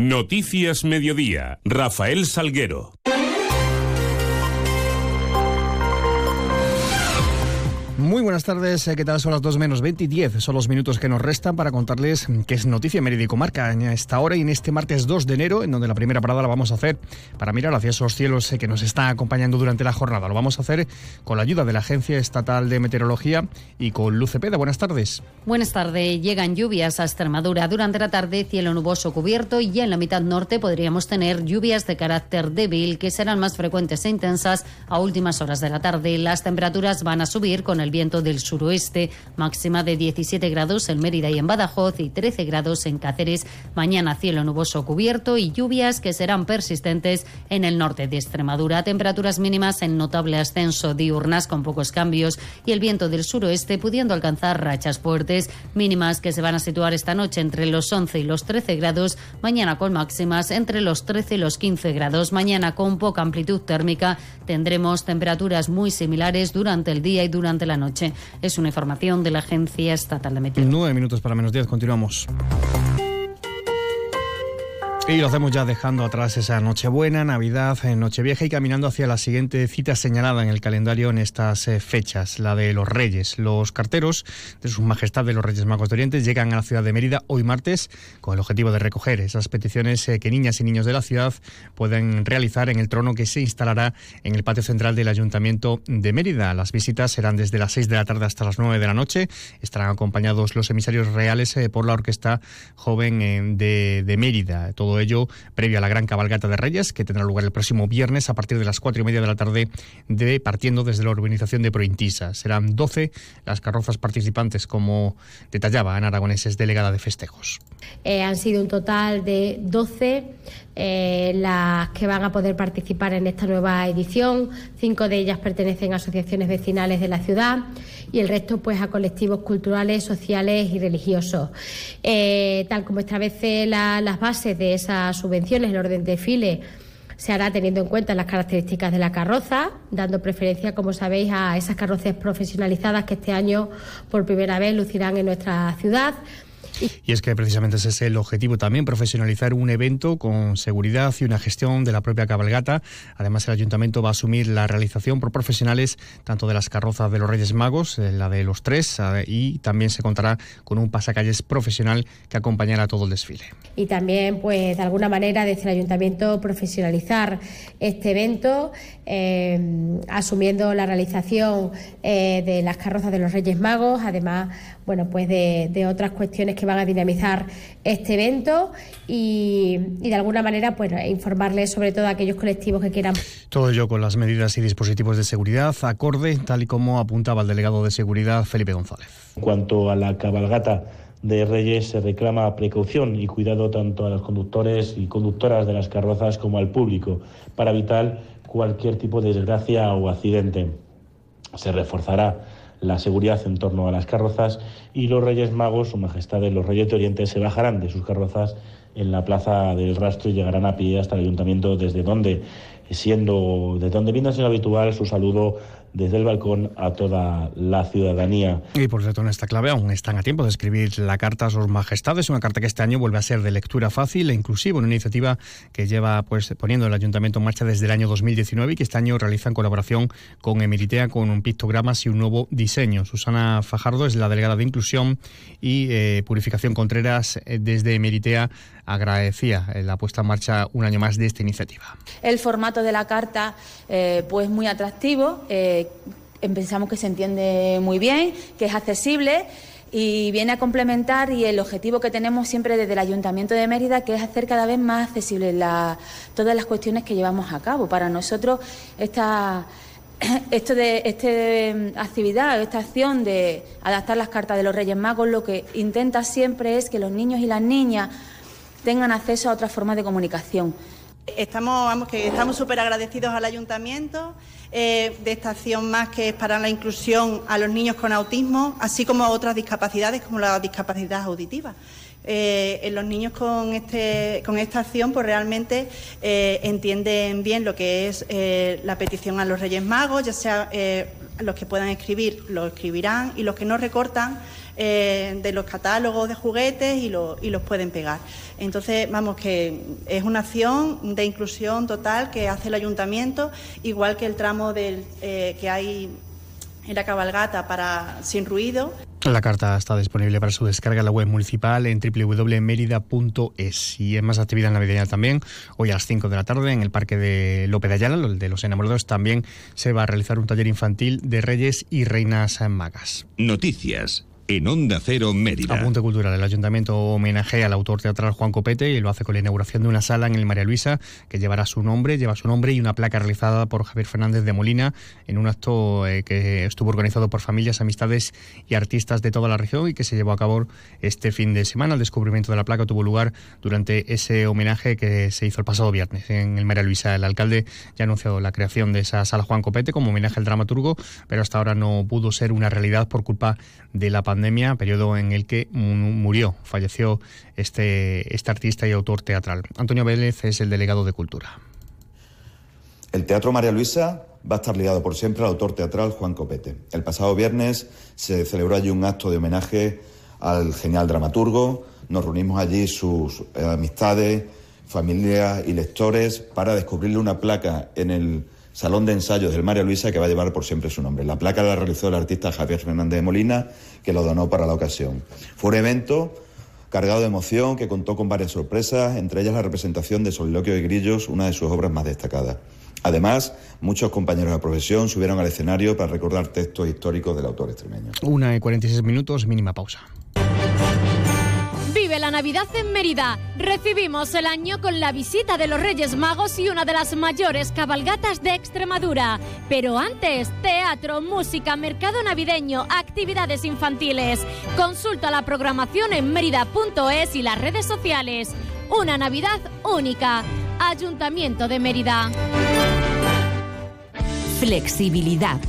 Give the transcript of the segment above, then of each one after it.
Noticias Mediodía, Rafael Salguero. Muy buenas tardes, eh, ¿qué tal? Son las 2 menos 20 y 10. Son los minutos que nos restan para contarles qué es noticia Meridico Marca en esta hora y en este martes 2 de enero, en donde la primera parada la vamos a hacer para mirar hacia esos cielos eh, que nos están acompañando durante la jornada. Lo vamos a hacer con la ayuda de la Agencia Estatal de Meteorología y con Luz Cepeda. Buenas tardes. Buenas tardes. Llegan lluvias a Extremadura. Durante la tarde, cielo nuboso cubierto y ya en la mitad norte podríamos tener lluvias de carácter débil que serán más frecuentes e intensas a últimas horas de la tarde. Las temperaturas van a subir con el viento viento del suroeste, máxima de 17 grados en Mérida y en Badajoz y 13 grados en Cáceres. Mañana cielo nuboso cubierto y lluvias que serán persistentes en el norte de Extremadura. Temperaturas mínimas en notable ascenso diurnas con pocos cambios y el viento del suroeste pudiendo alcanzar rachas fuertes mínimas que se van a situar esta noche entre los 11 y los 13 grados. Mañana con máximas entre los 13 y los 15 grados. Mañana con poca amplitud térmica tendremos temperaturas muy similares durante el día y durante la noche. Es una información de la Agencia Estatal de Meteorología. Nueve minutos para menos diez, continuamos. Y lo hacemos ya dejando atrás esa Nochebuena, Navidad, eh, Nochevieja y caminando hacia la siguiente cita señalada en el calendario en estas eh, fechas, la de los Reyes. Los carteros de Sus Majestad de los Reyes Magos de Oriente llegan a la ciudad de Mérida hoy martes con el objetivo de recoger esas peticiones eh, que niñas y niños de la ciudad pueden realizar en el trono que se instalará en el patio central del Ayuntamiento de Mérida. Las visitas serán desde las 6 de la tarde hasta las 9 de la noche. Estarán acompañados los emisarios reales por la Orquesta Joven de, de Mérida. Todo ello previo a la gran cabalgata de Reyes, que tendrá lugar el próximo viernes a partir de las cuatro y media de la tarde, de, partiendo desde la urbanización de Prointisa. Serán 12 las carrozas participantes, como detallaba Ana Aragoneses, delegada de festejos. Eh, han sido un total de 12 eh, las que van a poder participar en esta nueva edición. Cinco de ellas pertenecen a asociaciones vecinales de la ciudad y el resto pues a colectivos culturales, sociales y religiosos. Eh, tal como establece las bases de esas subvenciones, el orden de desfile se hará teniendo en cuenta las características de la carroza, dando preferencia, como sabéis, a esas carrozas profesionalizadas que este año por primera vez lucirán en nuestra ciudad. Y es que precisamente ese es el objetivo también, profesionalizar un evento con seguridad y una gestión de la propia cabalgata. Además, el ayuntamiento va a asumir la realización por profesionales tanto de las carrozas de los Reyes Magos, eh, la de los tres, eh, y también se contará con un pasacalles profesional que acompañará todo el desfile. Y también, pues, de alguna manera, desde el ayuntamiento profesionalizar este evento, eh, asumiendo la realización de las carrozas de los Reyes Magos, además, bueno, pues de otras cuestiones que van a dinamizar este evento y, de alguna manera pues informarles sobre todo a aquellos colectivos que quieran. Todo ello con las medidas y dispositivos de seguridad acorde, tal y como apuntaba el delegado de seguridad Felipe González. En cuanto a la cabalgata de Reyes se reclama precaución y cuidado tanto a los conductores y conductoras de las carrozas como al público para evitar cualquier tipo de desgracia o accidente. Se reforzará la seguridad en torno a las carrozas y los Reyes Magos, Su Majestad de los Reyes de Oriente, se bajarán de sus carrozas en la Plaza del Rastro y llegarán a pie hasta el Ayuntamiento, desde donde, siendo, de donde viene siendo habitual su saludo desde el balcón a toda la ciudadanía. Y por cierto, en esta clave aún están a tiempo de escribir la carta a sus majestades, una carta que este año vuelve a ser de lectura fácil e inclusiva, una iniciativa que lleva pues poniendo el ayuntamiento en marcha desde el año 2019 y que este año realiza en colaboración con Emeritea con un pictogramas y un nuevo diseño. Susana Fajardo es la delegada de inclusión y eh, Purificación Contreras eh, desde Emeritea agradecía la puesta en marcha un año más de esta iniciativa. El formato de la carta eh, pues muy atractivo pensamos que se entiende muy bien, que es accesible y viene a complementar y el objetivo que tenemos siempre desde el Ayuntamiento de Mérida, que es hacer cada vez más accesibles todas las cuestiones que llevamos a cabo. Para nosotros esta, esto de esta actividad, esta acción de adaptar las cartas de los Reyes Magos, lo que intenta siempre es que los niños y las niñas tengan acceso a otras formas de comunicación. Estamos, vamos, que estamos súper agradecidos al ayuntamiento eh, de esta acción más que es para la inclusión a los niños con autismo, así como a otras discapacidades como la discapacidad auditiva. Eh, en los niños con, este, con esta acción pues realmente eh, entienden bien lo que es la petición a los Reyes Magos, ya sea los que puedan escribir lo escribirán y los que no recortan eh, de los catálogos de juguetes y, y, los pueden pegar. Entonces, vamos, que es una acción de inclusión total que hace el ayuntamiento, igual que el tramo del, eh, que hay en la cabalgata para sin ruido. La carta está disponible para su descarga en la web municipal en www.merida.es y es más actividad navideña también. Hoy a las 5 de la tarde en el Parque de López de Ayala, el de los enamorados, también se va a realizar un taller infantil de Reyes y Reinas Magas. Noticias en Onda Cero Mérida. Apunte cultural. El ayuntamiento homenajea al autor teatral Juan Copete y lo hace con la inauguración de una sala en el María Luisa que llevará su nombre, lleva su nombre y una placa realizada por Javier Fernández de Molina en un acto eh, que estuvo organizado por familias, amistades y artistas de toda la región y que se llevó a cabo este fin de semana. El descubrimiento de la placa tuvo lugar durante ese homenaje que se hizo el pasado viernes en el María Luisa. El alcalde ya ha anunciado la creación de esa sala Juan Copete como homenaje al dramaturgo, pero hasta ahora no pudo ser una realidad por culpa de la pandemia pandemia, periodo en el que murió, falleció este, este artista y autor teatral. Antonio Vélez es el delegado de Cultura. El Teatro María Luisa va a estar ligado por siempre al autor teatral Juan Copete. El pasado viernes se celebró allí un acto de homenaje al genial dramaturgo. Nos reunimos allí sus eh, amistades, familias y lectores para descubrirle una placa en el Salón de Ensayos del María Luisa que va a llevar por siempre su nombre. La placa la realizó el artista Javier Fernández de Molina, que lo donó para la ocasión. Fue un evento cargado de emoción que contó con varias sorpresas, entre ellas la representación de Soliloquio y Grillos, una de sus obras más destacadas. Además, muchos compañeros de profesión subieron al escenario para recordar textos históricos del autor extremeño. Una y 46 minutos, mínima pausa. Vive la Navidad en Mérida. Recibimos el año con la visita de los Reyes Magos y una de las mayores cabalgatas de Extremadura. Pero antes, teatro, música, mercado navideño, actividades infantiles. Consulta la programación en mérida.es y las redes sociales. Una Navidad única. Ayuntamiento de Mérida. Flexibilidad.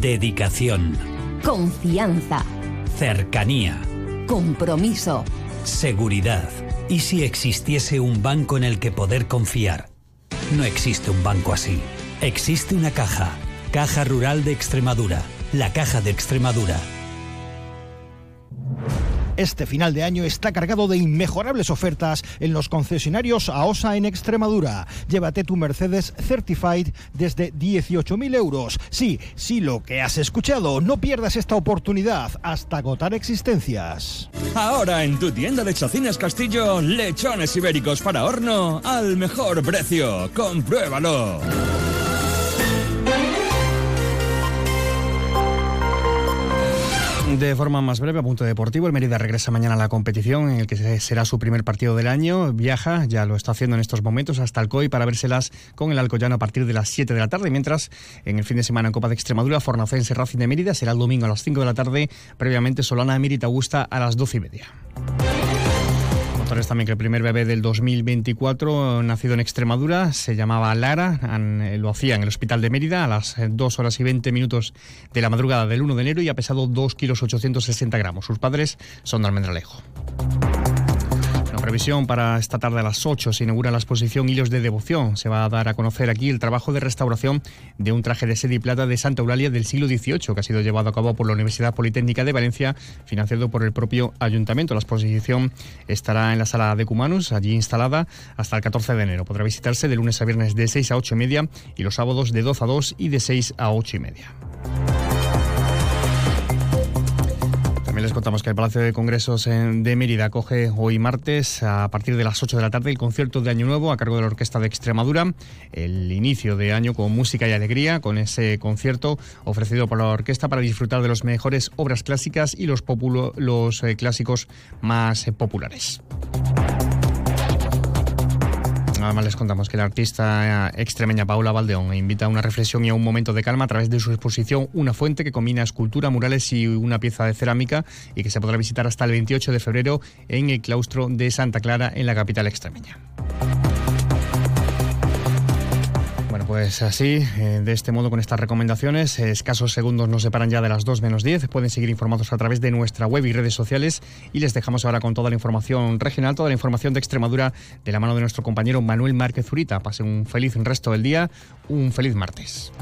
Dedicación. Confianza. Cercanía. Compromiso. Seguridad. ¿Y si existiese un banco en el que poder confiar? No existe un banco así. Existe una caja. Caja Rural de Extremadura. La Caja de Extremadura este final de año está cargado de inmejorables ofertas en los concesionarios AOSA en Extremadura. Llévate tu Mercedes Certified desde 18.000 euros. Sí, sí, lo que has escuchado. No pierdas esta oportunidad hasta agotar existencias. Ahora en tu tienda de Chacinas Castillo, lechones ibéricos para horno al mejor precio. Compruébalo. De forma más breve, a punto deportivo, el Mérida regresa mañana a la competición en el que será su primer partido del año. Viaja, ya lo está haciendo en estos momentos, hasta Alcoy para vérselas con el Alcoyano a partir de las 7 de la tarde. Mientras, en el fin de semana en Copa de Extremadura, Fornacense Racing de Mérida será el domingo a las 5 de la tarde. Previamente, Solana Emérita Augusta a las 12 y media también que el primer bebé del 2024, nacido en Extremadura, se llamaba Lara, eh, lo hacía en el hospital de Mérida a las 2 eh, horas y 20 minutos de la madrugada del 1 de enero y ha pesado 2 kilos 860 gramos. Sus padres son de Almendralejo previsión para esta tarde a las 8 se inaugura la exposición Hilos de Devoción. Se va a dar a conocer aquí el trabajo de restauración de un traje de sede y plata de Santa Eulalia del siglo XVIII, que ha sido llevado a cabo por la Universidad Politécnica de Valencia, financiado por el propio ayuntamiento. La exposición estará en la sala de Cumanus, allí instalada hasta el 14 de enero. Podrá visitarse de lunes a viernes de 6 a 8 y media y los sábados de 12 a 2 y de 6 a 8 y media. Les contamos que el Palacio de Congresos de Mérida acoge hoy martes a partir de las 8 de la tarde el concierto de Año Nuevo a cargo de la Orquesta de Extremadura. El inicio de año con música y alegría, con ese concierto ofrecido por la orquesta para disfrutar de las mejores obras clásicas y los, los eh, clásicos más eh, populares. Además les contamos que la artista extremeña Paula Valdeón invita a una reflexión y a un momento de calma a través de su exposición Una fuente que combina escultura, murales y una pieza de cerámica y que se podrá visitar hasta el 28 de febrero en el claustro de Santa Clara en la capital extremeña. Pues así, eh, de este modo, con estas recomendaciones, escasos segundos nos separan ya de las 2 menos 10. Pueden seguir informados a través de nuestra web y redes sociales. Y les dejamos ahora con toda la información regional, toda la información de Extremadura, de la mano de nuestro compañero Manuel Márquez Zurita. Pasen un feliz resto del día, un feliz martes.